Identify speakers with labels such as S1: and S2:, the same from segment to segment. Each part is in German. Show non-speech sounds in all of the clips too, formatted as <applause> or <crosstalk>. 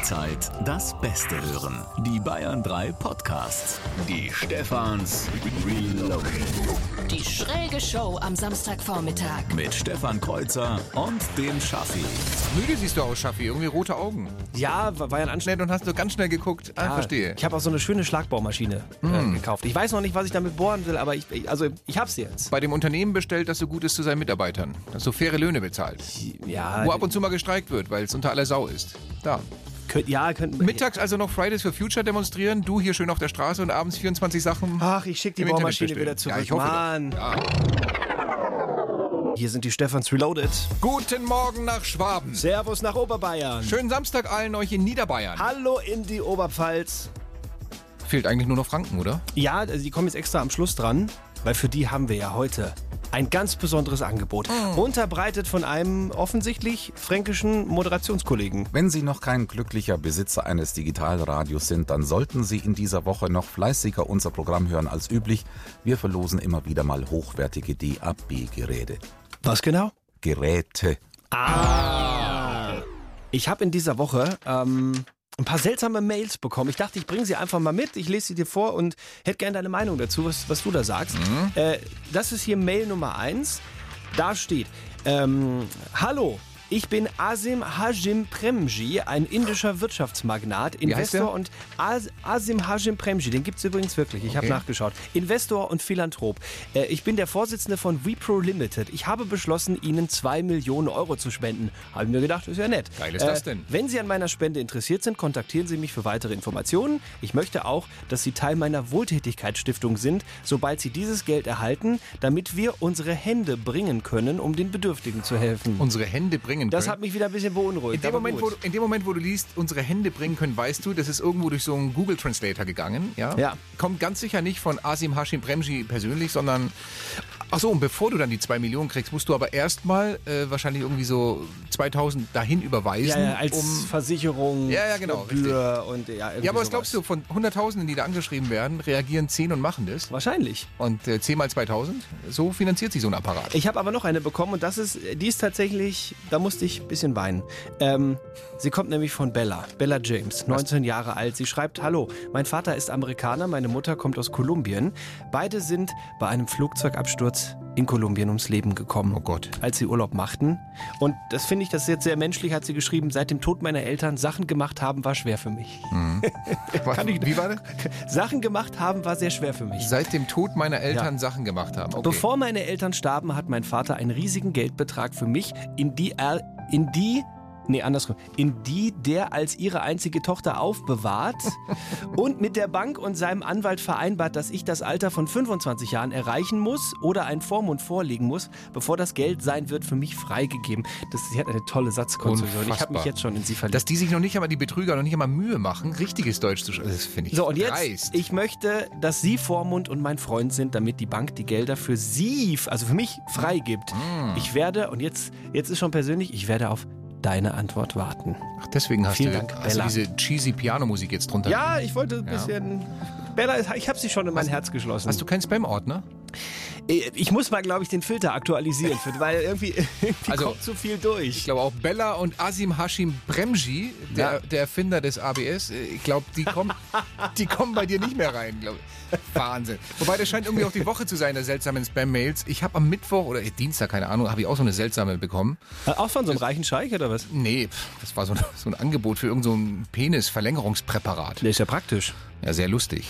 S1: Jederzeit das Beste hören. Die Bayern 3 Podcasts. Die Stefans Reloaded.
S2: Die schräge Show am Samstagvormittag.
S1: Mit Stefan Kreuzer und dem Schaffi.
S3: Müde siehst du aus, Schaffi. Irgendwie rote Augen.
S4: Ja, war ja ein Anschnitt.
S3: Und hast du ganz schnell geguckt. Ah, verstehe.
S4: Ich habe auch so eine schöne Schlagbohrmaschine äh, gekauft. Ich weiß noch nicht, was ich damit bohren will, aber ich, also ich hab's jetzt.
S3: Bei dem Unternehmen bestellt, das so gut ist zu seinen Mitarbeitern. Das so faire Löhne bezahlt.
S4: Ja,
S3: Wo ab und zu mal gestreikt wird, weil es unter aller Sau ist. Da.
S4: könnt, ja, könnt,
S3: Mittags also noch Fridays for Future demonstrieren. Du hier schön auf der Straße und abends 24 Sachen.
S4: Ach, ich schick die Bohrmaschine wieder zurück.
S3: Ja, ich hoffe.
S4: Mann.
S3: Ja.
S4: Hier sind die Stefans Reloaded.
S3: Guten Morgen nach Schwaben.
S4: Servus nach Oberbayern.
S3: Schönen Samstag allen euch in Niederbayern.
S4: Hallo in die Oberpfalz.
S3: Fehlt eigentlich nur noch Franken, oder?
S4: Ja, also die kommen jetzt extra am Schluss dran, weil für die haben wir ja heute ein ganz besonderes Angebot. Unterbreitet von einem offensichtlich fränkischen Moderationskollegen.
S5: Wenn Sie noch kein glücklicher Besitzer eines Digitalradios sind, dann sollten Sie in dieser Woche noch fleißiger unser Programm hören als üblich. Wir verlosen immer wieder mal hochwertige DAB-Geräte.
S4: Was genau?
S5: Geräte.
S4: Ich habe in dieser Woche ähm, ein paar seltsame Mails bekommen. Ich dachte, ich bringe sie einfach mal mit. Ich lese sie dir vor und hätte gerne deine Meinung dazu, was, was du da sagst. Äh, das ist hier Mail Nummer eins. Da steht, ähm, hallo. Ich bin Asim Hajim Premji, ein indischer Wirtschaftsmagnat, Investor und As Asim Hajim Premji, den gibt's übrigens wirklich, ich habe
S3: Okay.
S4: nachgeschaut. Investor und Philanthrop. Äh, ich bin der Vorsitzende von WePro Limited. Ich habe beschlossen, Ihnen zwei Millionen Euro zu spenden. Habe mir gedacht, ist ja nett. Äh,
S3: Geil ist das denn?
S4: Wenn Sie an meiner Spende interessiert sind, kontaktieren Sie mich für weitere Informationen. Ich möchte auch, dass Sie Teil meiner Wohltätigkeitsstiftung sind, sobald Sie dieses Geld erhalten, damit wir unsere Hände bringen können, um den Bedürftigen zu helfen.
S3: Unsere Hände bringen
S4: das
S3: können.
S4: hat mich wieder ein bisschen beunruhigt.
S3: In dem, Moment, wo, in dem Moment, wo du liest, unsere Hände bringen können, weißt du, das ist irgendwo durch so einen Google Translator gegangen. Ja?
S4: Ja.
S3: Kommt ganz sicher nicht von Asim Hashim Premji persönlich, sondern. Ach so, und bevor du dann die zwei Millionen kriegst, musst du aber erstmal äh, wahrscheinlich irgendwie so 2000 dahin überweisen.
S4: ja, ja, als
S3: um,
S4: Versicherung,
S3: Ja, ja, genau,
S4: Gebühr und ja,
S3: ja, aber was
S4: sowas.
S3: glaubst du, von Hunderttausenden, die da angeschrieben werden, reagieren 10 und machen das?
S4: Wahrscheinlich.
S3: Und äh, 10 mal 2000? So finanziert sich so ein Apparat.
S4: Ich habe aber noch eine bekommen und das ist, die ist tatsächlich, da musste ich ein bisschen weinen. Ähm, sie kommt nämlich von Bella, Bella James, 19 Jahre alt. Sie schreibt, hallo, mein Vater ist Amerikaner, meine Mutter kommt aus Kolumbien. Beide sind bei einem Flugzeugabsturz in Kolumbien ums Leben gekommen.
S3: Oh Gott.
S4: Als sie Urlaub machten. Und das finde ich, das ist jetzt sehr menschlich, hat sie geschrieben, seit dem Tod meiner Eltern Sachen gemacht haben, war schwer für mich. <laughs>
S3: Kann ich, wie war das?
S4: Sachen gemacht haben war sehr schwer für mich.
S3: Seit dem Tod meiner Eltern
S4: Ja.
S3: Sachen gemacht haben. Okay.
S4: Bevor meine Eltern starben, hat mein Vater einen riesigen Geldbetrag für mich in die, in die, nee, andersrum, in die der als ihre einzige Tochter aufbewahrt <laughs> und mit der Bank und seinem Anwalt vereinbart, dass ich das Alter von 25 Jahren erreichen muss oder einen Vormund vorlegen muss, bevor das Geld sein wird für mich freigegeben. Das, sie hat eine tolle Satzkonstruktion. Ich habe mich jetzt schon in sie verliebt.
S3: Dass die sich noch nicht einmal, die Betrüger, noch nicht einmal Mühe machen, richtiges Deutsch zu schreiben, das finde ich
S4: So, und jetzt,
S3: dreist.
S4: ich möchte, dass Sie Vormund und mein Freund sind, damit die Bank die Gelder für Sie, also für mich, freigibt.
S3: Mm.
S4: Ich werde, und jetzt, jetzt ist schon persönlich, ich werde auf deine Antwort warten.
S3: Ach, deswegen hast
S4: Vielen
S3: du,
S4: Dank,
S3: hast du
S4: Bella.
S3: diese cheesy Pianomusik jetzt drunter.
S4: Ja, ich wollte ein bisschen... Bella, ich habe sie schon in mein Herz geschlossen.
S3: Hast du keinen Spam-Ordner?
S4: Ich muss mal, glaube ich, den Filter aktualisieren, weil irgendwie, <laughs> irgendwie
S3: Also,
S4: kommt zu viel durch.
S3: Ich glaube auch Bella und Asim Hashim Bremji, der,
S4: Ja.
S3: der Erfinder des ABS, ich glaube, die kommen, <laughs> die kommen bei dir nicht mehr rein. Wahnsinn. Wobei, das scheint irgendwie auch die Woche zu sein, der seltsamen Spam-Mails. Ich habe am Mittwoch oder äh, Dienstag, keine Ahnung, habe ich auch so eine seltsame bekommen.
S4: Äh, Auch von so einem reichen Scheich oder was?
S3: Nee, das war so, ein- <laughs> so ein Angebot für irgendein so ein Penis-Verlängerungspräparat.
S4: Der ist ja praktisch.
S3: Ja, sehr lustig.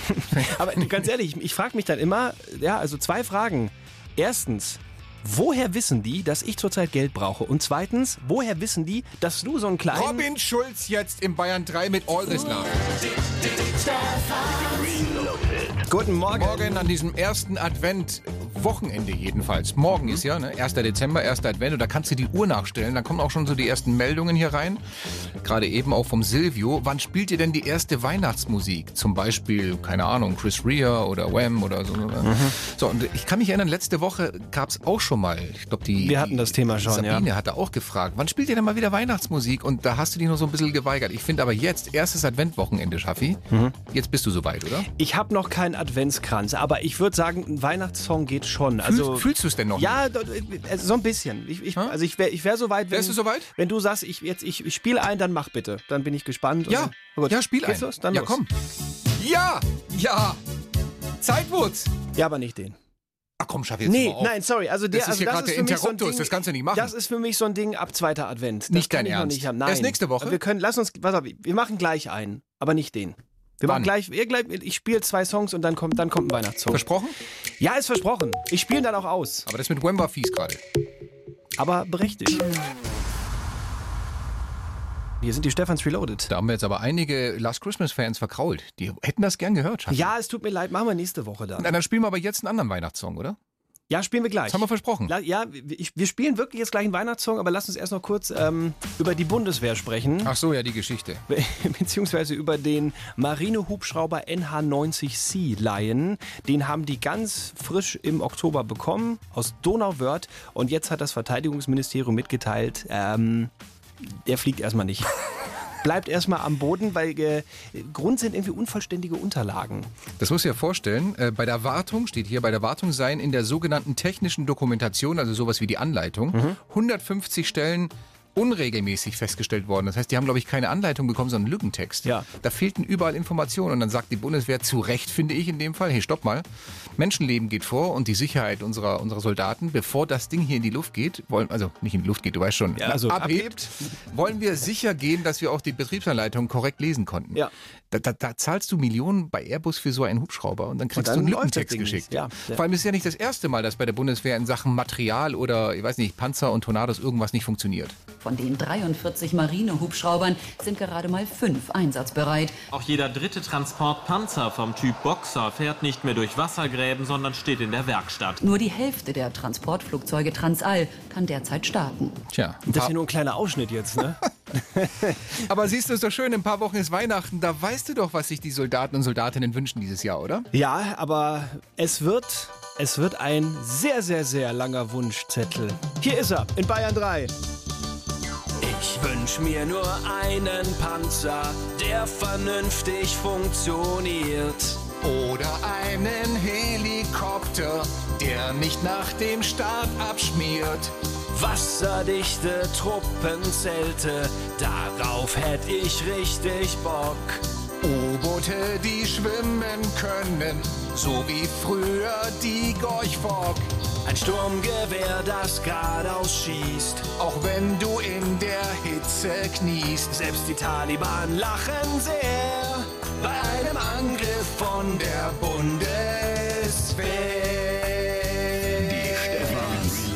S4: Aber ganz ehrlich, ich, ich frage mich dann immer, ja, also zwei Fragen. Erstens, woher wissen die, dass ich zurzeit Geld brauche? Und zweitens, woher wissen die, dass du so einen kleinen...
S3: Robin Schulz jetzt im Bayern 3 mit All This Love.
S4: Guten Morgen.
S3: Morgen an diesem ersten Advent, Wochenende jedenfalls. Morgen ist ja, ne? 1. Dezember, 1. Advent. Und da kannst du die Uhr nachstellen. Da kommen auch schon so die ersten Meldungen hier rein. Gerade eben auch vom Silvio. Wann spielt ihr denn die erste Weihnachtsmusik? Zum Beispiel, keine Ahnung, Chris Rea oder Wham oder so. So, und ich kann mich erinnern, letzte Woche gab's auch schon mal, ich glaube, die.
S4: Wir hatten das Thema schon, ja.
S3: Sabine hatte auch gefragt, wann spielt ihr denn mal wieder Weihnachtsmusik? Und da hast du dich noch so ein bisschen geweigert. Ich finde aber jetzt, erstes Adventwochenende, Schaffi.
S4: Mhm.
S3: Jetzt bist du soweit, oder?
S4: Ich habe noch keinen Adventskranz, aber ich würde sagen, ein Weihnachtssong geht schon. Also,
S3: Fühlst, fühlst du es denn noch?
S4: Ja, also so ein bisschen. Ich, ich, also ich wäre ich wär soweit, wenn,
S3: Wärst du soweit?
S4: wenn du sagst, ich, jetzt, ich, ich spiele ein, dann mach bitte. Dann bin ich gespannt.
S3: Ja,
S4: Und,
S3: ja, spiel ein.
S4: los? Dann
S3: ja,
S4: los.
S3: komm. Ja, ja. Zeitwurz.
S4: Ja, aber nicht den.
S3: Ach komm, schaff jetzt
S4: Nee,
S3: mal auf.
S4: nein, sorry. Also der,
S3: Das ist
S4: also
S3: hier gerade der
S4: für mich so ein
S3: Interruptus,
S4: Ding,
S3: das kannst du nicht machen.
S4: Das ist für mich so ein Ding ab zweiter Advent. Das
S3: Nicht dein Ernst.
S4: nicht. Nein.
S3: Erst nächste Woche?
S4: Wir können, lass uns, pass auf, wir machen gleich einen, aber nicht den. Wir
S3: Wann?
S4: machen gleich, wir gleich, ich spiele zwei Songs und dann kommt, dann kommt ein Weihnachtssong.
S3: Versprochen?
S4: ja, ist versprochen. Ich spiele ihn dann auch aus.
S3: Aber das mit Wemba fies gerade.
S4: Aber berechtigt. Hier sind die Stephans Reloaded.
S3: Da haben wir jetzt aber einige Last Christmas-Fans verkrault. Die hätten das gern gehört, Schatz.
S4: Ja, es tut mir leid, machen wir nächste Woche dann.
S3: Na, dann spielen wir aber jetzt einen anderen Weihnachtssong, oder?
S4: Ja, spielen wir gleich.
S3: Das haben wir versprochen.
S4: La- Ja, ich, wir spielen wirklich jetzt gleich einen Weihnachtssong, aber lass uns erst noch kurz ähm, über die Bundeswehr sprechen.
S3: Ach so, ja, die Geschichte. <laughs>
S4: beziehungsweise über den Marinehubschrauber NH90C Lion. Den haben die ganz frisch im Oktober bekommen aus Donauwörth und jetzt hat das Verteidigungsministerium mitgeteilt, ähm, der fliegt erstmal nicht. <laughs> Bleibt erstmal am Boden, weil äh, Grund sind irgendwie unvollständige Unterlagen.
S3: Das musst du dir vorstellen. Äh, bei der Wartung, steht hier, bei der Wartung seien in der sogenannten technischen Dokumentation, also sowas wie die Anleitung,
S4: Mhm.
S3: 150 Stellen unregelmäßig festgestellt worden. Das heißt, die haben, glaube ich, keine Anleitung bekommen, sondern Lückentext.
S4: Ja.
S3: Da fehlten überall Informationen. Und dann sagt die Bundeswehr zu Recht, finde ich in dem Fall, hey, stopp mal, Menschenleben geht vor und die Sicherheit unserer, unserer Soldaten, bevor das Ding hier in die Luft geht, wollen, also nicht in die Luft geht, du weißt schon,
S4: Ja, also
S3: abhebt, wollen wir sicher gehen, dass wir auch die Betriebsanleitung korrekt lesen konnten.
S4: Ja.
S3: Da, da, da zahlst du Millionen bei Airbus für so einen Hubschrauber und dann kriegst
S4: Und dann
S3: du einen Lückentext geschickt.
S4: Ja.
S3: Vor allem ist es ja nicht das erste Mal, dass bei der Bundeswehr in Sachen Material oder, ich weiß nicht, Panzer und Tornados irgendwas nicht funktioniert.
S6: Von den 43 Marinehubschraubern sind gerade mal fünf einsatzbereit.
S7: Auch jeder dritte Transportpanzer vom Typ Boxer fährt nicht mehr durch Wassergräben, sondern steht in der Werkstatt.
S6: Nur die Hälfte der Transportflugzeuge Transall kann derzeit starten.
S3: Tja,
S4: Das ist hier nur ein kleiner Ausschnitt jetzt, ne? <laughs>
S3: aber siehst du, ist doch schön, in ein paar Wochen ist Weihnachten, da weißt du doch, was sich die Soldaten und Soldatinnen wünschen dieses Jahr, oder?
S4: ja, aber es wird, es wird ein sehr, sehr, sehr langer Wunschzettel. Hier ist er, in Bayern 3. Ich wünsch mir nur einen Panzer, der vernünftig funktioniert.
S3: Oder einen Helikopter, der nicht nach dem Start abschmiert.
S4: Wasserdichte Truppenzelte, darauf hätt ich richtig Bock.
S3: U-Boote, die schwimmen können, so wie früher die Gorch Fock.
S4: Ein Sturmgewehr, das geradeaus schießt.
S3: Auch wenn du in der Hitze kniest.
S4: Selbst die Taliban lachen sehr bei einem Angriff von der Bundeswehr.
S1: Die Stefans.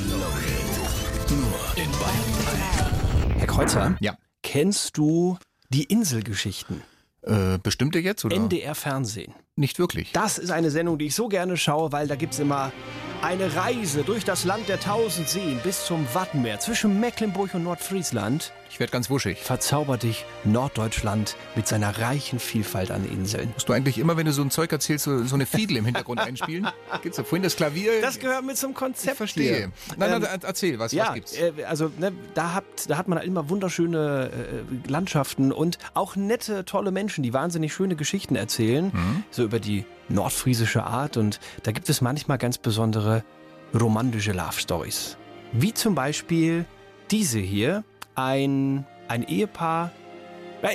S1: Nur in Bayern
S4: Herr Kreuzer,
S3: Ja.
S4: kennst du die Inselgeschichten?
S3: Äh, bestimmte jetzt oder?
S4: NDR Fernsehen.
S3: Nicht wirklich.
S4: Das ist eine Sendung, die ich so gerne schaue, weil da gibt's immer eine Reise durch das Land der tausend Seen bis zum Wattenmeer zwischen Mecklenburg und Nordfriesland.
S3: Ich werde ganz wuschig.
S4: Verzaubert dich Norddeutschland mit seiner reichen Vielfalt an Inseln.
S3: Musst du eigentlich immer, wenn du so ein Zeug erzählst, so, so eine Fiedel im Hintergrund einspielen? <laughs> Gibt's da vorhin das Klavier?
S4: Das gehört mit zum Konzept.
S3: ich verstehe.
S4: hier.
S3: Nein,
S4: Ähm,
S3: nein, erzähl, was,
S4: ja,
S3: was gibt's?
S4: äh, also ne, da, habt, da hat man immer wunderschöne äh, Landschaften und auch nette, tolle Menschen, die wahnsinnig schöne Geschichten erzählen,
S3: Mhm.
S4: so über die nordfriesische Art. Und da gibt es manchmal ganz besondere romantische Love Stories. Wie zum Beispiel diese hier, ein, ein Ehepaar.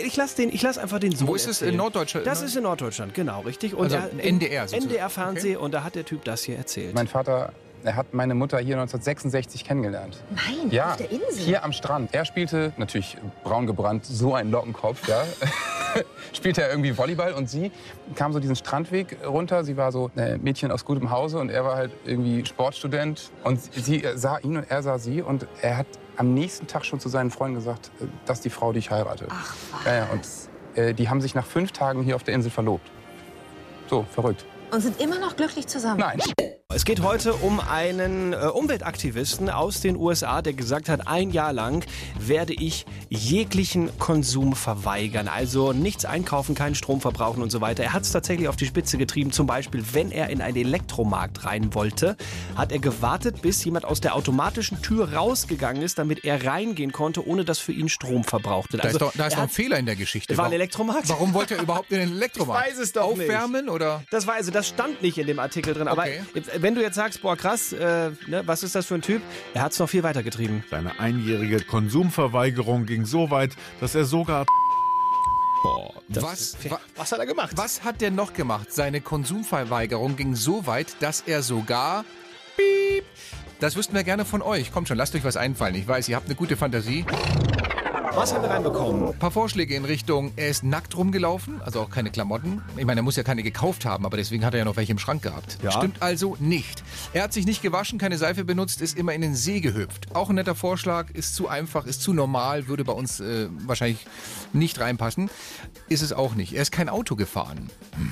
S4: Ich lasse den, ich lass einfach den Sohn
S3: Wo ist es? In Norddeutschland?
S4: Das ist in Norddeutschland, genau, richtig. Und
S3: Also ein NDR.
S4: NDR-Fernsehen und da hat der Typ das hier erzählt.
S8: Mein Vater, er hat meine Mutter hier 1966 kennengelernt.
S9: Nein,
S8: Ja,
S9: auf der Insel.
S8: hier am Strand. Er spielte, natürlich braun gebrannt, so ein Lockenkopf, ja. <laughs> <laughs> spielte er irgendwie Volleyball und sie kam so diesen Strandweg runter. Sie war so ein Mädchen aus gutem Hause und er war halt irgendwie Sportstudent. Und sie sah ihn und er sah sie und er hat am nächsten Tag schon zu seinen Freunden gesagt, äh, dass die Frau, die ich heirate.
S9: Ach,
S8: Ja, ja, und äh, die haben sich nach fünf Tagen hier auf der Insel verlobt. So, verrückt.
S9: Und sind immer noch glücklich zusammen.
S8: Nein.
S4: Es geht heute um einen äh, Umweltaktivisten aus den USA, der gesagt hat, ein Jahr lang werde ich jeglichen Konsum verweigern. Also nichts einkaufen, keinen Strom verbrauchen und so weiter. Er hat es tatsächlich auf die Spitze getrieben. Zum Beispiel, wenn er in einen Elektromarkt rein wollte, hat er gewartet, bis jemand aus der automatischen Tür rausgegangen ist, damit er reingehen konnte, ohne dass für ihn Strom verbrauchte.
S3: Da ist doch, da ist doch ein Fehler in der Geschichte.
S4: Es war ein
S3: Warum-
S4: Elektromarkt.
S3: Warum wollte er überhaupt in den <laughs> Elektromarkt?
S4: Ich weiß es doch nicht.
S3: Aufwärmen oder?
S4: Das war also, das stand nicht in dem Artikel drin, aber
S3: Okay.
S4: wenn du jetzt sagst, boah krass, äh, ne, was ist das für ein Typ? Er hat es noch viel weiter getrieben.
S10: Seine einjährige Konsumverweigerung ging so weit, dass er sogar <laughs>
S3: Boah,
S4: Das
S3: was,
S4: ist-
S3: wa-
S4: was hat er gemacht?
S3: was hat der noch gemacht? Seine Konsumverweigerung ging so weit, dass er sogar. Piep. Das wüssten wir gerne von euch. Kommt schon, lasst euch was einfallen. Ich weiß, ihr habt eine gute Fantasie.
S4: Was haben wir reinbekommen?
S3: Ein paar Vorschläge in Richtung, er ist nackt rumgelaufen, also auch keine Klamotten. Ich meine, er muss ja keine gekauft haben, aber deswegen hat er ja noch welche im Schrank gehabt.
S4: Ja.
S3: Stimmt also nicht. Er hat sich nicht gewaschen, keine Seife benutzt, ist immer in den See gehüpft. Auch ein netter Vorschlag, ist zu einfach, ist zu normal, würde bei uns äh, wahrscheinlich nicht reinpassen. Ist es auch nicht. Er ist kein Auto gefahren.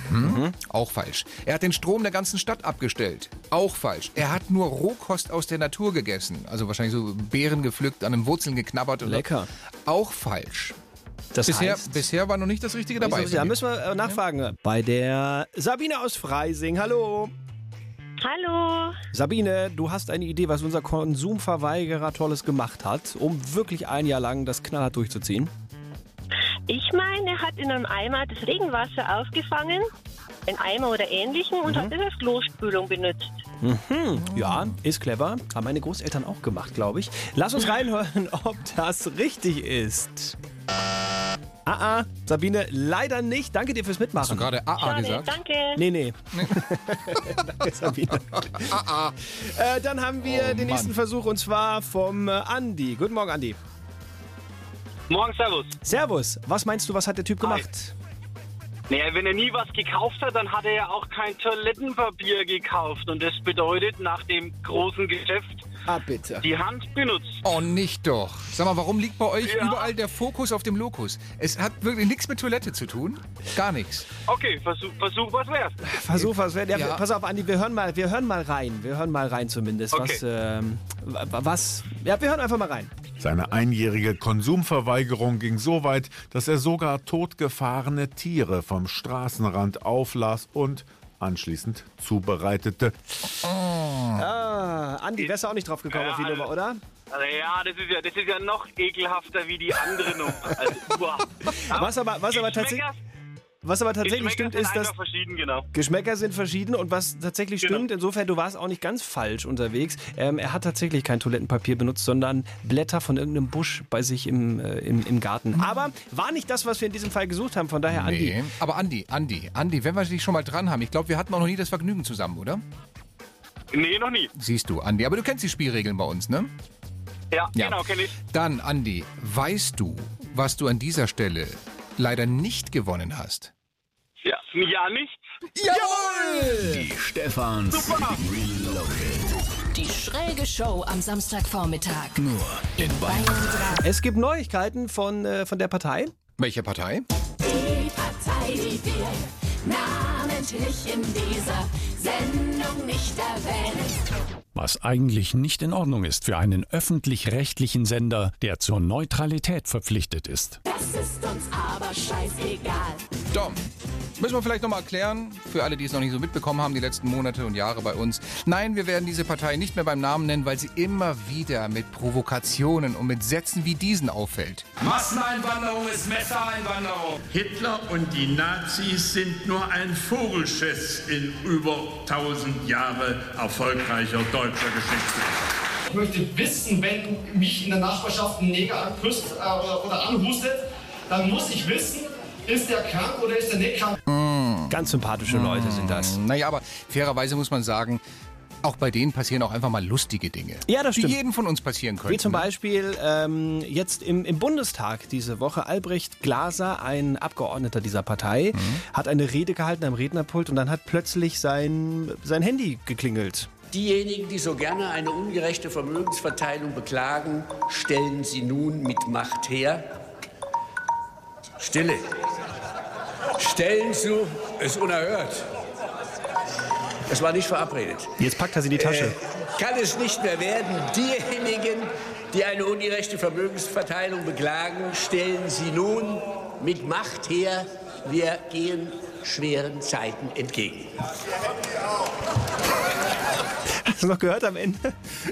S3: Mhm. Auch falsch. Er hat den Strom der ganzen Stadt abgestellt. Auch falsch. Er hat nur Rohkost aus der Natur gegessen. Also wahrscheinlich so Beeren gepflückt, an den Wurzeln geknabbert. oder-
S4: Lecker.
S3: Auch falsch.
S4: Das
S3: Bisher,
S4: heißt,
S3: bisher war noch nicht das Richtige dabei.
S4: ja, müssen wir äh, nachfragen. Bei der Sabine aus Freising. Hallo.
S11: Hallo.
S4: Sabine, du hast eine Idee, was unser Konsumverweigerer Tolles gemacht hat, um wirklich ein Jahr lang das knallhart durchzuziehen?
S11: Ich meine, er hat in einem Eimer das Regenwasser aufgefangen, ein Eimer oder ähnlichen, und hat es als Klospülung benutzt.
S4: Mhm. Ja, ist clever. Haben meine Großeltern auch gemacht, glaube ich. Lass uns reinhören, <laughs> ob das richtig ist. Ah, ah, Sabine, leider nicht. Danke dir fürs Mitmachen.
S3: Hast du gerade AA
S11: Schade,
S3: gesagt?
S11: danke.
S4: Nee, nee. <laughs> Danke, Sabine. Äh, dann haben wir
S3: Oh,
S4: den
S3: Mann.
S4: nächsten Versuch und zwar vom äh, Andi. Guten Morgen, Andi.
S12: Morgen, Servus.
S4: Servus. Was meinst du, was hat der Typ gemacht?
S12: Naja, wenn er nie was gekauft hat, dann hat er ja auch kein Toilettenpapier gekauft. Und das bedeutet, nach dem großen Geschäft
S4: Ah, bitte.
S12: die Hand benutzt.
S3: Oh, nicht doch. Sag mal, warum liegt bei euch
S12: Ja.
S3: überall der Fokus auf dem Lokus? Es hat wirklich nichts mit Toilette zu tun. Gar nichts.
S12: Okay, versuch, versuch was wär's.
S4: Versuch was. Ja,
S3: Ja.
S4: Pass auf, Andi, wir hören mal, wir hören mal rein. Wir hören mal rein zumindest.
S12: Okay.
S4: Was, ähm, wa- was? Ja, wir hören einfach mal rein.
S10: Seine einjährige Konsumverweigerung ging so weit, dass er sogar totgefahrene Tiere vom Straßenrand auflas und anschließend zubereitete.
S4: Ah, Andi, wärst du auch nicht drauf gekommen
S12: Ja,
S4: auf die Nummer, oder?
S12: Also, ja, das ist ja, das ist ja noch ekelhafter wie die andere Nummer. <laughs> Also, uah.
S4: Was aber, was aber tatsächlich, was aber tatsächlich stimmt, ist, dass
S12: genau.
S4: Geschmäcker sind verschieden und was tatsächlich
S12: Genau.
S4: stimmt, insofern, du warst auch nicht ganz falsch unterwegs. Ähm, er hat tatsächlich kein Toilettenpapier benutzt, sondern Blätter von irgendeinem Busch bei sich im, äh, im, im Garten. Aber war nicht das, was wir in diesem Fall gesucht haben, von daher, Andi.
S3: Nee. Aber Andi, Andi, Andi, wenn wir dich schon mal dran haben, ich glaube, wir hatten auch noch nie das Vergnügen zusammen, oder?
S12: Nee, noch nie.
S3: Siehst du, Andi. Aber du kennst die Spielregeln bei uns, ne?
S12: Ja,
S3: Ja.
S12: genau, kenne ich.
S3: Dann, Andi, weißt du, was du an dieser Stelle leider nicht gewonnen hast?
S12: Ja, ja nichts.
S3: Jawohl!
S1: Die Stefans Reloaded.
S2: Die schräge Show am Samstagvormittag.
S1: Nur in Bayern.
S2: Bayern 3.
S4: Es gibt Neuigkeiten von, äh, von der Partei.
S3: Welche Partei?
S2: Die Partei, die wir namentlich in dieser Sendung nicht erwähnen.
S13: Was eigentlich nicht in Ordnung ist für einen öffentlich-rechtlichen Sender, der zur Neutralität verpflichtet ist.
S2: Das ist uns aber scheißegal.
S3: Dom. Müssen wir vielleicht nochmal erklären, für alle, die es noch nicht so mitbekommen haben, die letzten Monate und Jahre bei uns. Nein, wir werden diese Partei nicht mehr beim Namen nennen, weil sie immer wieder mit Provokationen und mit Sätzen wie diesen auffällt.
S14: Masseneinwanderung ist Messereinwanderung. Hitler und die Nazis sind nur ein Vogelschiss in über 1000 Jahre erfolgreicher deutscher Geschichte.
S15: Ich möchte wissen, wenn mich in der Nachbarschaft ein Neger anküsst äh, oder, oder anhustet, dann muss ich wissen, ist der krank oder ist er nicht krank?
S4: Ganz sympathische Leute sind das.
S3: Naja, aber fairerweise muss man sagen, auch bei denen passieren auch einfach mal lustige Dinge.
S4: Ja, das stimmt.
S3: Die jedem von uns passieren können.
S4: Wie zum Beispiel ähm, jetzt im, im Bundestag diese Woche. Albrecht Glaser, ein Abgeordneter dieser Partei, hat eine Rede gehalten am Rednerpult und dann hat plötzlich sein, sein Handy geklingelt.
S16: Diejenigen, die so gerne eine ungerechte Vermögensverteilung beklagen, stellen sie nun mit Macht her. Stille. Stellen Sie es unerhört. Es war nicht verabredet.
S4: Jetzt packt er sie in die Tasche.
S16: Äh, kann es nicht mehr werden. Diejenigen, die eine ungerechte Vermögensverteilung beklagen, stellen sie nun mit Macht her. Wir gehen schweren Zeiten entgegen. <laughs>
S4: Hast du noch gehört am Ende?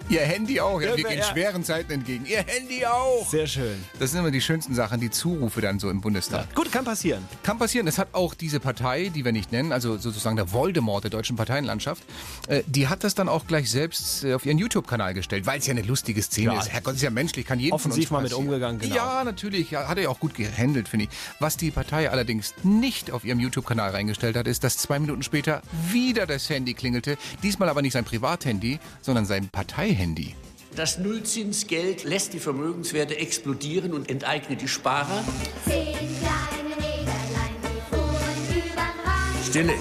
S3: Ihr Handy auch. Ja, wir gehen schweren Zeiten entgegen. Ihr Handy auch.
S4: Sehr schön.
S3: Das sind immer die schönsten Sachen, die Zurufe dann so im Bundestag.
S4: Gut, kann passieren.
S3: Kann passieren. Es hat auch diese Partei, die wir nicht nennen, also sozusagen der Voldemort der deutschen Parteienlandschaft, äh, die hat das dann auch gleich selbst äh, auf ihren YouTube-Kanal gestellt, weil es ja eine lustige Szene
S4: Ja.
S3: ist. Herrgott, ist ja menschlich, kann jeden
S4: Offensiv
S3: von
S4: mal
S3: uns
S4: mit
S3: passieren.
S4: umgegangen, genau.
S3: Ja, natürlich. Ja, hat er ja auch gut gehandelt, finde ich. Was die Partei allerdings nicht auf ihrem YouTube-Kanal reingestellt hat, ist, dass zwei Minuten später wieder das Handy klingelte. Diesmal aber nicht sein Privathandy, sondern sein Parteihandy.
S16: Das Nullzinsgeld lässt die Vermögenswerte explodieren und enteignet die Sparer. Stille.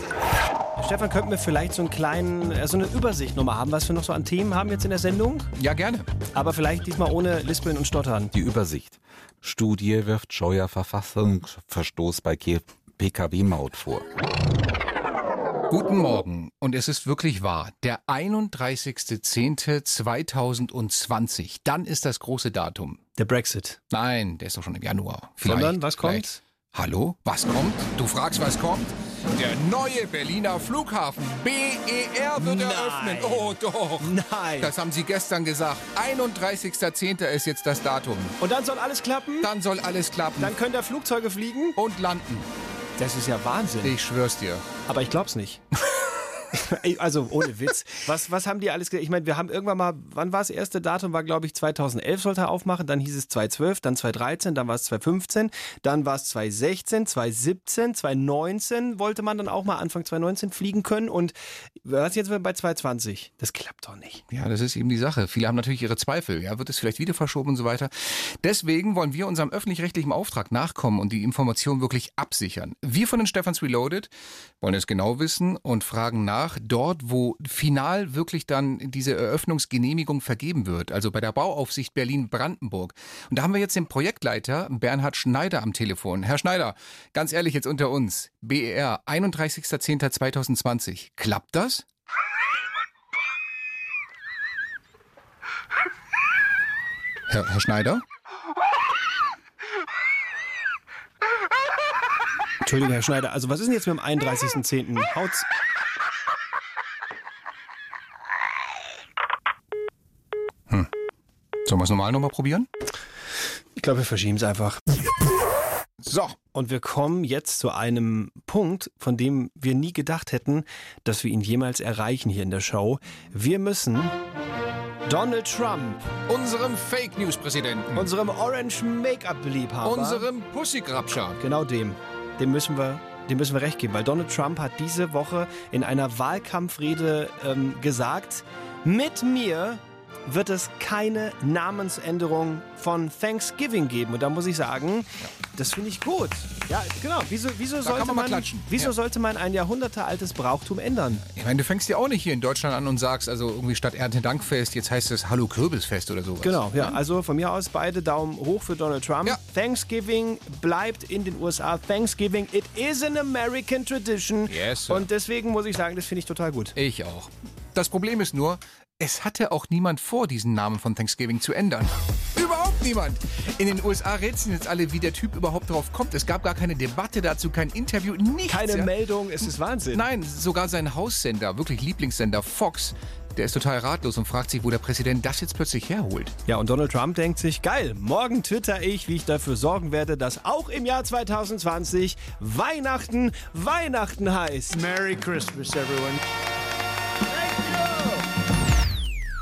S4: Stefan, könnten wir vielleicht so, einen kleinen, äh, so eine Übersicht nochmal haben, was wir noch so an Themen haben jetzt in der Sendung?
S3: Ja, gerne.
S4: Aber vielleicht diesmal ohne Lispeln und Stottern.
S5: Die Übersicht. Studie wirft Scheuer Verfassungsverstoß bei PKW-Maut vor.
S3: Guten Morgen. Und es ist wirklich wahr. Der 31.10.2020. Dann ist das große Datum.
S4: Der Brexit.
S3: Nein, der ist doch schon im Januar.
S4: Sondern, was kommt?
S3: vielleicht. Hallo? Was kommt? Du fragst, was kommt? Der neue Berliner Flughafen BER wird
S4: Nein.
S3: eröffnen. Oh doch.
S4: Nein.
S3: Das haben Sie gestern gesagt. 31.10. ist jetzt das Datum.
S4: Und dann soll alles klappen?
S3: Dann soll alles klappen.
S4: Dann können da Flugzeuge fliegen?
S3: Und landen.
S4: Das ist ja Wahnsinn.
S3: Ich schwör's dir.
S4: Aber ich glaub's nicht. <laughs> <laughs> Also ohne Witz. Was, was haben die alles ge- Ich meine, wir haben irgendwann mal, wann war das erste Datum? War glaube ich 2011 sollte er aufmachen, dann hieß es 2012, dann 2013, dann war es 2015, dann war es 2016, 2017, 2019 wollte man dann auch mal Anfang 2019 fliegen können und was jetzt bei 2020? Das klappt doch nicht.
S3: Ja, das ist eben die Sache. Viele haben natürlich ihre Zweifel. Ja, wird es vielleicht wieder verschoben und so weiter. Deswegen wollen wir unserem öffentlich-rechtlichen Auftrag nachkommen und die Information wirklich absichern. Wir von den Stephans Reloaded wollen es genau wissen und fragen nach, dort, wo final wirklich dann diese Eröffnungsgenehmigung vergeben wird, also bei der Bauaufsicht Berlin-Brandenburg. Und da haben wir jetzt den Projektleiter Bernhard Schneider am Telefon. Herr Schneider, ganz ehrlich jetzt unter uns, BER, 31.10.2020. Klappt das? Herr, Herr Schneider?
S4: Entschuldigung, Herr Schneider, also was ist denn jetzt mit dem 31.10.? Haut's.
S3: Sollen wir es normal nochmal probieren?
S4: Ich glaube, wir verschieben es einfach.
S3: So.
S4: Und wir kommen jetzt zu einem Punkt, von dem wir nie gedacht hätten, dass wir ihn jemals erreichen hier in der Show. Wir müssen Donald Trump,
S3: Unserem Fake News Präsidenten,
S4: unserem Orange Make-up-Liebhaber,
S3: unserem Pussygrabscher,
S4: genau dem, dem müssen wir dem müssen wir recht geben, weil Donald Trump hat diese Woche in einer Wahlkampfrede ähm, gesagt, mit mir wird es keine Namensänderung von Thanksgiving geben. Und da muss ich sagen, das finde ich gut. Ja, genau. Wieso, wieso, sollte,
S3: man
S4: man, wieso
S3: Ja.
S4: sollte man ein jahrhundertealtes Brauchtum ändern?
S3: Ich meine, du fängst ja auch nicht hier in Deutschland an und sagst, also irgendwie statt Erntedankfest, jetzt heißt es Hallo Kürbisfest oder sowas.
S4: Genau, ja. Also von mir aus beide Daumen hoch für Donald Trump. Thanksgiving bleibt in den USA. Thanksgiving, it is an American tradition.
S3: Yes, sir.
S4: Und deswegen muss ich sagen, das finde ich total gut.
S3: Ich auch. Das Problem ist nur, es hatte auch niemand vor, diesen Namen von Thanksgiving zu ändern. Überhaupt niemand. In den USA rätseln jetzt alle, wie der Typ überhaupt drauf kommt. Es gab gar keine Debatte dazu, kein Interview, nichts.
S4: Keine
S3: ja.
S4: Meldung, es ist Wahnsinn.
S3: Nein, sogar sein Haussender, wirklich Lieblingssender Fox, der ist total ratlos und fragt sich, wo der Präsident das jetzt plötzlich herholt.
S4: Ja, und Donald Trump denkt sich, geil, morgen twitter ich, wie ich dafür sorgen werde, dass auch im Jahr 2020 Weihnachten Weihnachten heißt.
S17: Merry Christmas, everyone.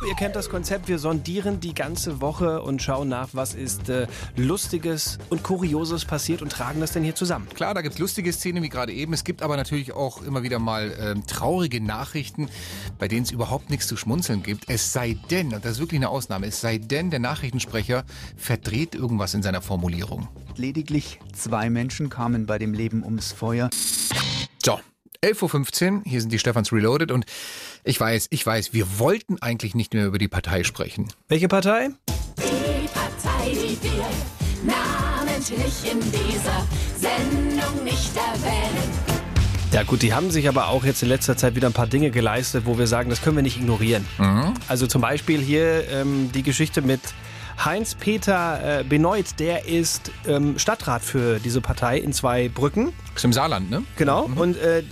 S4: Ihr kennt das Konzept, wir sondieren die ganze Woche und schauen nach, was ist äh, Lustiges und Kurioses passiert und tragen das denn hier zusammen.
S3: Klar, da gibt es lustige Szenen wie gerade eben. Es gibt aber natürlich auch immer wieder mal ähm, traurige Nachrichten, bei denen es überhaupt nichts zu schmunzeln gibt. Es sei denn, und das ist wirklich eine Ausnahme, es sei denn, der Nachrichtensprecher verdreht irgendwas in seiner Formulierung.
S18: Lediglich zwei Menschen kamen bei dem Leben ums Feuer.
S3: So, 11.15 Uhr, hier sind die Stefans Reloaded und ich weiß, ich weiß, wir wollten eigentlich nicht mehr über die Partei sprechen.
S4: Welche Partei?
S2: Die Partei, die wir namentlich in dieser Sendung nicht erwähnen.
S4: Ja gut, die haben sich aber auch jetzt in letzter Zeit wieder ein paar Dinge geleistet, wo wir sagen, das können wir nicht ignorieren. Also zum Beispiel hier ähm, die Geschichte mit Heinz-Peter äh, Benoit, der ist ähm, Stadtrat für diese Partei in zwei Brücken.
S3: Ist im Saarland, ne?
S4: Genau. Und äh,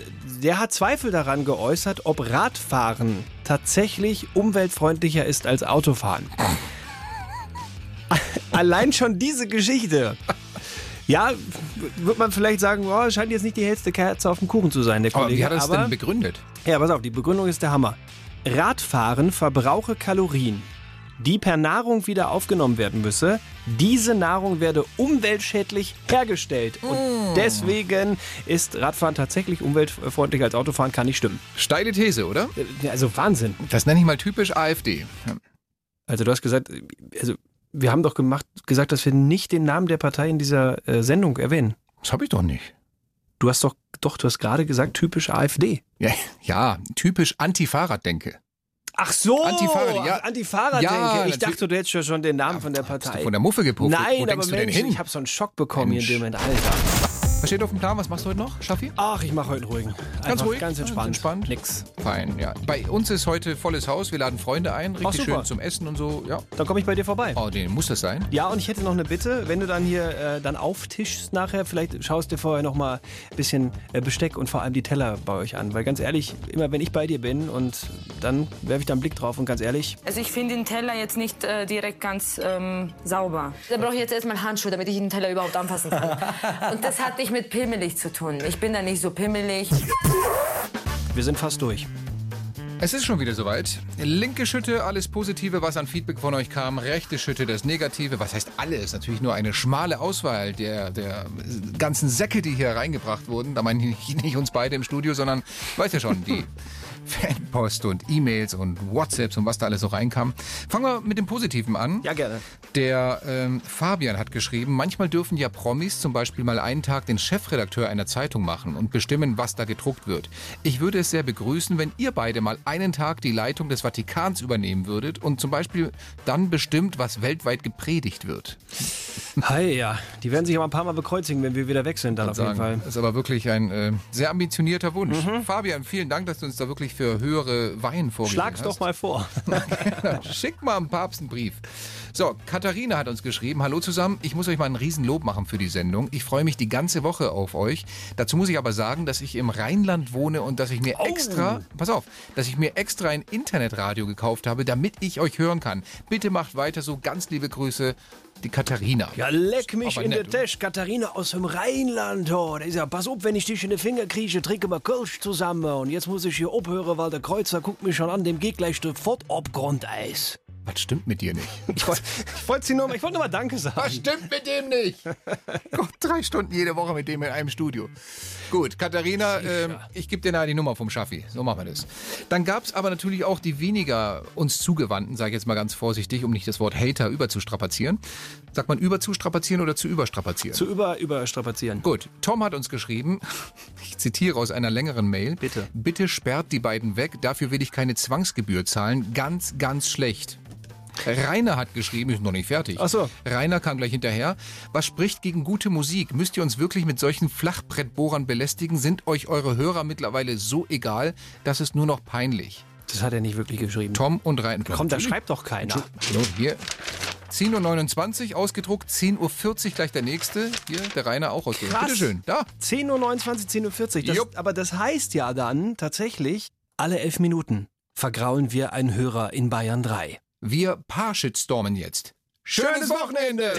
S4: der hat Zweifel daran geäußert, ob Radfahren tatsächlich umweltfreundlicher ist als Autofahren. <laughs> Allein schon diese Geschichte. Ja, wird man vielleicht sagen, oh, scheint jetzt nicht die hellste Kerze auf dem Kuchen zu sein, der
S3: Aber
S4: Kollege.
S3: wie hat er es denn begründet?
S4: Ja, pass auf, die Begründung ist der Hammer. Radfahren verbrauche Kalorien, die per Nahrung wieder aufgenommen werden müsse. Diese Nahrung werde umweltschädlich hergestellt. Und
S3: Mm.
S4: deswegen ist Radfahren tatsächlich umweltfreundlicher als Autofahren, kann nicht stimmen.
S3: Steile These, oder?
S4: Also Wahnsinn.
S3: Das nenne ich mal typisch AfD. Ja.
S4: Also du hast gesagt, also wir haben doch gemacht, gesagt, dass wir nicht den Namen der Partei in dieser äh, Sendung erwähnen.
S3: Das habe ich doch nicht.
S4: Du hast doch, doch, du hast gerade gesagt, typisch AfD.
S3: Ja, <laughs> ja typisch Anti-Fahrraddenke.
S4: Ach so,
S3: Anti-Fahrrad, ja.
S4: Anti-Fahrrad
S3: Ja,
S4: denke. Ich dachte, du hättest ja schon den Namen von der Partei.
S3: Von der Muffe gepufft.
S4: Nein,
S3: Wo
S4: aber
S3: denkst du denn
S4: Mensch,
S3: hin?
S4: ich habe so einen Schock bekommen
S3: Mensch.
S4: hier in dem Moment. Alter.
S3: Was steht auf dem Plan? Was machst du heute noch, Schaffi?
S4: Ach, ich mache heute einen ruhigen.
S3: Ganz
S4: Einfach
S3: ruhig?
S4: Ganz entspannt.
S3: entspannt.
S4: Nix.
S3: Fein, ja. Bei uns ist heute volles Haus. Wir laden Freunde ein.
S4: Ach,
S3: Richtig
S4: super.
S3: schön zum Essen und so. Ja.
S4: Dann komme ich bei dir vorbei.
S3: Oh, den muss das sein.
S4: Ja, und ich hätte noch eine Bitte, wenn du dann hier äh, dann auftischst nachher, vielleicht schaust dir vorher noch mal ein bisschen äh, Besteck und vor allem die Teller bei euch an. Weil ganz ehrlich, immer wenn ich bei dir bin und dann werfe ich da einen Blick drauf und ganz ehrlich,
S17: Also ich finde den Teller jetzt nicht äh, direkt ganz ähm, sauber. Da brauche ich jetzt erstmal Handschuhe, damit ich den Teller überhaupt anfassen kann. <laughs> Und das hat nicht mit pimmelig zu tun. Ich bin da nicht so pimmelig.
S4: wir sind fast durch.
S3: Es ist schon wieder soweit. Linke Schütte, alles Positive, was an Feedback von euch kam. Rechte Schütte, das Negative. Was heißt alles? Natürlich nur eine schmale Auswahl der, der ganzen Säcke, die hier reingebracht wurden. Da meine ich nicht uns beide im Studio, sondern, weißt ja schon, die <laughs> Fanpost und E-Mails und WhatsApps und was da alles so reinkam. Fangen wir mit dem Positiven an.
S4: Ja, gerne.
S3: Der ähm, Fabian hat geschrieben, manchmal dürfen ja Promis zum Beispiel mal einen Tag den Chefredakteur einer Zeitung machen und bestimmen, was da gedruckt wird. Ich würde es sehr begrüßen, wenn ihr beide mal einen Tag die Leitung des Vatikans übernehmen würdet und zum Beispiel dann bestimmt, was weltweit gepredigt wird.
S4: Hi, ja. Die werden sich aber ein paar Mal bekreuzigen, wenn wir wieder weg sind, dann auf jeden Fall.
S3: Das ist aber wirklich ein äh, sehr ambitionierter Wunsch. Fabian, vielen Dank, dass du uns da wirklich für höhere Weihen vorgesehen
S4: Schlag's
S3: hast.
S4: doch mal vor. <laughs>
S3: Schick mal dem Papst einen Brief. So, Katharina hat uns geschrieben. Hallo zusammen, ich muss euch mal ein Riesenlob machen für die Sendung. Ich freue mich die ganze Woche auf euch. Dazu muss ich aber sagen, dass ich im Rheinland wohne und dass ich mir extra, pass auf, dass ich mir extra ein Internetradio gekauft habe, damit ich euch hören kann. Bitte macht weiter so. Ganz liebe Grüße, die Katharina.
S4: Ja, leck mich
S3: Aber
S4: in der Tasche. Katharina aus dem Rheinland. Oh, der ist ja, pass auf, wenn ich dich in den Finger kriege, trinken wir Kölsch zusammen. Und jetzt muss ich hier abhören, weil der Kreuzer guckt mich schon an, dem geht gleich sofort ab Grundeis.
S3: Was stimmt mit dir nicht?
S4: Ich wollte sie nur, ich wollte nur mal Danke sagen.
S3: Was stimmt mit dem nicht? Gott, drei Stunden jede Woche mit dem in einem Studio. Gut, Katharina, ähm, ich gebe dir nachher die Nummer vom Schaffi. So machen wir das. Dann gab es aber natürlich auch die weniger uns zugewandten, sage ich jetzt mal ganz vorsichtig, um nicht das Wort Hater überzustrapazieren. Sagt man überzustrapazieren oder zu überstrapazieren?
S4: Zu über, überstrapazieren.
S3: Gut, Tom hat uns geschrieben, <laughs> ich zitiere aus einer längeren Mail.
S4: Bitte.
S3: Bitte sperrt die beiden weg, dafür will ich keine Zwangsgebühr zahlen. Ganz, ganz schlecht. Rainer hat geschrieben, ist noch nicht fertig.
S4: Ach so.
S3: Rainer kam gleich hinterher. Was spricht gegen gute Musik? Müsst ihr uns wirklich mit solchen Flachbrettbohrern belästigen? Sind euch eure Hörer mittlerweile so egal, dass es nur noch peinlich?
S4: Das hat er nicht wirklich geschrieben.
S3: Tom und Rainer.
S4: Komm, da schreibt doch keiner.
S3: Hallo, hier. 10.29 Uhr ausgedruckt, 10.40 Uhr gleich der nächste. Hier, der Rainer auch ausgedruckt.
S4: Krass.
S3: Bitteschön, da.
S4: 10.29 Uhr, 10.40 Uhr. Das, aber das heißt ja dann tatsächlich, alle elf Minuten vergraulen wir einen Hörer in Bayern 3.
S3: Wir Paar-Shitstormen jetzt. Schönes Wochenende!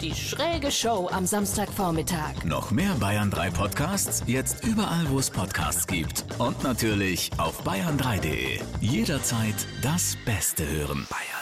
S2: Die schräge Show am Samstagvormittag.
S1: Noch mehr Bayern 3 Podcasts? Jetzt überall, wo es Podcasts gibt. Und natürlich auf bayern3.de. Jederzeit das Beste hören. Bayern